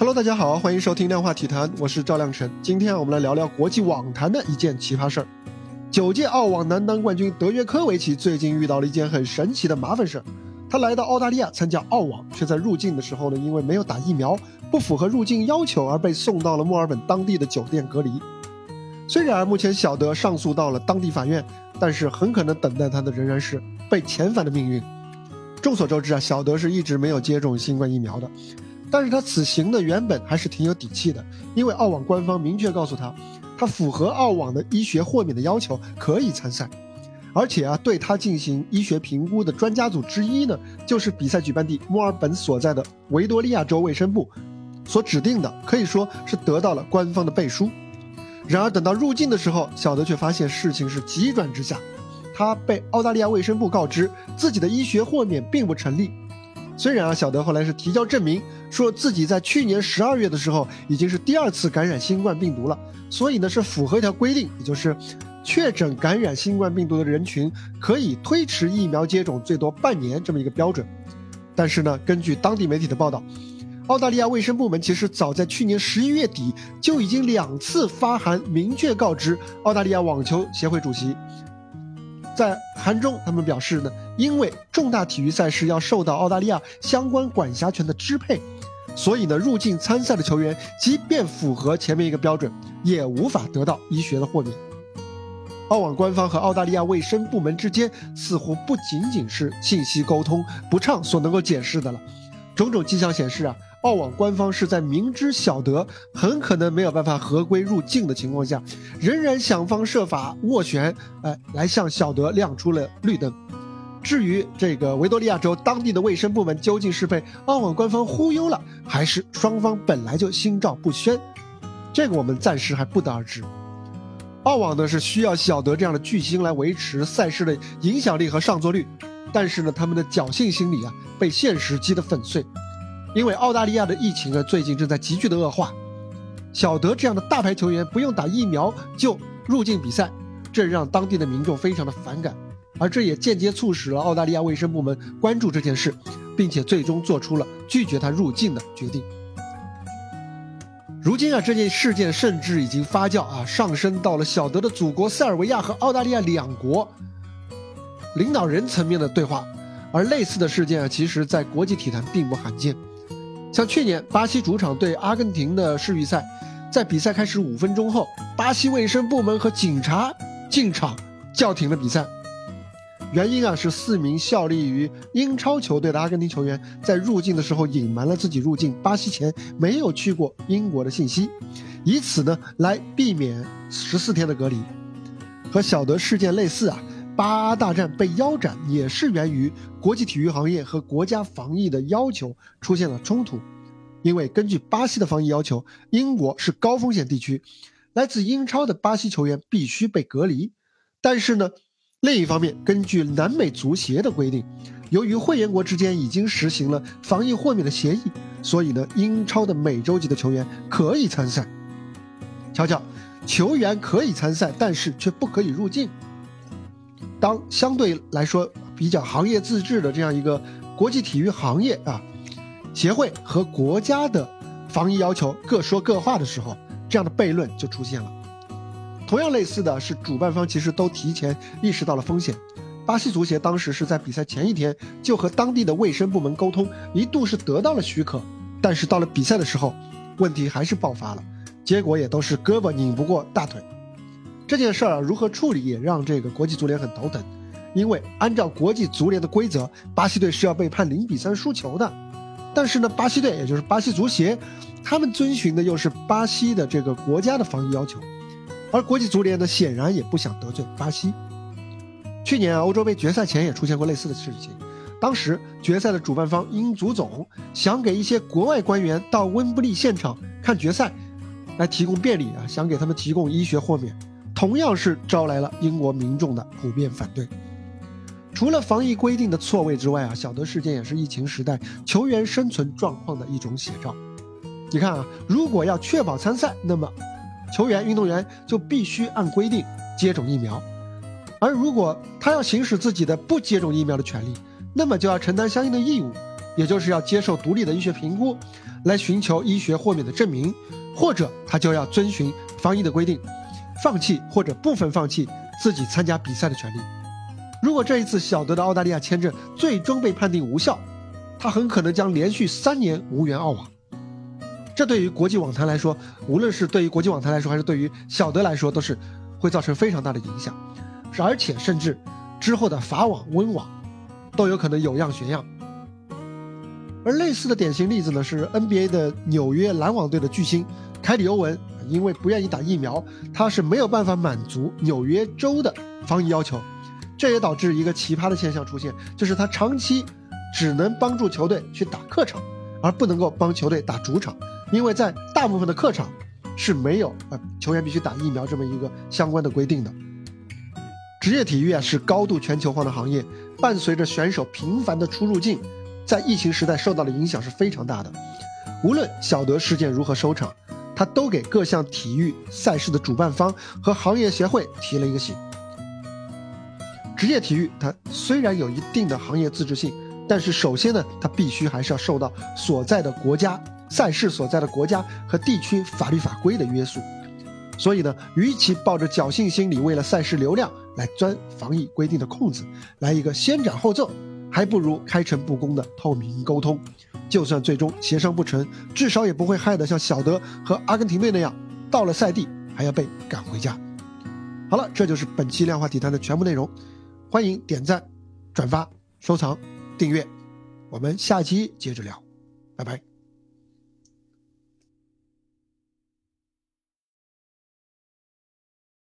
Hello，大家好，欢迎收听量化体坛，我是赵亮晨。今天，我们来聊聊国际网坛的一件奇葩事儿。九届澳网男单冠军德约科维奇最近遇到了一件很神奇的麻烦事儿。他来到澳大利亚参加澳网，却在入境的时候呢，因为没有打疫苗，不符合入境要求而被送到了墨尔本当地的酒店隔离。虽然目前小德上诉到了当地法院，但是很可能等待他的仍然是被遣返的命运。众所周知啊，小德是一直没有接种新冠疫苗的。但是他此行呢，原本还是挺有底气的，因为澳网官方明确告诉他，他符合澳网的医学豁免的要求，可以参赛。而且啊，对他进行医学评估的专家组之一呢，就是比赛举办地墨尔本所在的维多利亚州卫生部所指定的，可以说是得到了官方的背书。然而等到入境的时候，小德却发现事情是急转直下，他被澳大利亚卫生部告知自己的医学豁免并不成立。虽然啊，小德后来是提交证明，说自己在去年十二月的时候已经是第二次感染新冠病毒了，所以呢是符合一条规定，也就是确诊感染新冠病毒的人群可以推迟疫苗接种最多半年这么一个标准。但是呢，根据当地媒体的报道，澳大利亚卫生部门其实早在去年十一月底就已经两次发函明确告知澳大利亚网球协会主席。在函中，他们表示呢，因为重大体育赛事要受到澳大利亚相关管辖权的支配，所以呢，入境参赛的球员即便符合前面一个标准，也无法得到医学的豁免。澳网官方和澳大利亚卫生部门之间似乎不仅仅是信息沟通不畅所能够解释的了，种种迹象显示啊。澳网官方是在明知小德很可能没有办法合规入境的情况下，仍然想方设法斡旋，哎，来向小德亮出了绿灯。至于这个维多利亚州当地的卫生部门究竟是被澳网官方忽悠了，还是双方本来就心照不宣，这个我们暂时还不得而知。澳网呢是需要小德这样的巨星来维持赛事的影响力和上座率，但是呢，他们的侥幸心理啊被现实击得粉碎。因为澳大利亚的疫情呢，最近正在急剧的恶化，小德这样的大牌球员不用打疫苗就入境比赛，这让当地的民众非常的反感，而这也间接促使了澳大利亚卫生部门关注这件事，并且最终做出了拒绝他入境的决定。如今啊，这件事件甚至已经发酵啊，上升到了小德的祖国塞尔维亚和澳大利亚两国领导人层面的对话，而类似的事件啊，其实在国际体坛并不罕见。像去年巴西主场对阿根廷的世预赛，在比赛开始五分钟后，巴西卫生部门和警察进场叫停了比赛。原因啊是四名效力于英超球队的阿根廷球员在入境的时候隐瞒了自己入境巴西前没有去过英国的信息，以此呢来避免十四天的隔离。和小德事件类似啊。巴大战被腰斩，也是源于国际体育行业和国家防疫的要求出现了冲突。因为根据巴西的防疫要求，英国是高风险地区，来自英超的巴西球员必须被隔离。但是呢，另一方面，根据南美足协的规定，由于会员国之间已经实行了防疫豁免的协议，所以呢，英超的美洲籍的球员可以参赛。瞧瞧，球员可以参赛，但是却不可以入境。当相对来说比较行业自治的这样一个国际体育行业啊协会和国家的防疫要求各说各话的时候，这样的悖论就出现了。同样类似的是，主办方其实都提前意识到了风险。巴西足协当时是在比赛前一天就和当地的卫生部门沟通，一度是得到了许可，但是到了比赛的时候，问题还是爆发了，结果也都是胳膊拧不过大腿。这件事儿如何处理，也让这个国际足联很头疼，因为按照国际足联的规则，巴西队是要被判零比三输球的。但是呢，巴西队也就是巴西足协，他们遵循的又是巴西的这个国家的防疫要求，而国际足联呢，显然也不想得罪巴西。去年欧洲杯决赛前也出现过类似的事情，当时决赛的主办方英足总想给一些国外官员到温布利现场看决赛，来提供便利啊，想给他们提供医学豁免。同样是招来了英国民众的普遍反对。除了防疫规定的错位之外啊，小德事件也是疫情时代球员生存状况的一种写照。你看啊，如果要确保参赛，那么球员运动员就必须按规定接种疫苗；而如果他要行使自己的不接种疫苗的权利，那么就要承担相应的义务，也就是要接受独立的医学评估，来寻求医学豁免的证明，或者他就要遵循防疫的规定，放弃或者部分放弃自己参加比赛的权利。如果这一次小德的澳大利亚签证最终被判定无效，他很可能将连续三年无缘澳网。这对于国际网坛来说，无论是对于国际网坛来说，还是对于小德来说，都是会造成非常大的影响，而且甚至之后的法网、温网都有可能有样学样。而类似的典型例子呢，是 NBA 的纽约篮网队的巨星凯里·欧文，因为不愿意打疫苗，他是没有办法满足纽约州的防疫要求。这也导致一个奇葩的现象出现，就是他长期只能帮助球队去打客场，而不能够帮球队打主场，因为在大部分的客场是没有呃球员必须打疫苗这么一个相关的规定的。职业体育啊是高度全球化的行业，伴随着选手频繁的出入境，在疫情时代受到的影响是非常大的。无论小德事件如何收场，他都给各项体育赛事的主办方和行业协会提了一个醒。职业体育它虽然有一定的行业自治性，但是首先呢，它必须还是要受到所在的国家赛事所在的国家和地区法律法规的约束。所以呢，与其抱着侥幸心理为了赛事流量来钻防疫规定的空子，来一个先斩后奏，还不如开诚布公的透明沟通。就算最终协商不成，至少也不会害得像小德和阿根廷队那样，到了赛地还要被赶回家。好了，这就是本期量化体坛的全部内容。欢迎点赞、转发、收藏、订阅，我们下期接着聊，拜拜。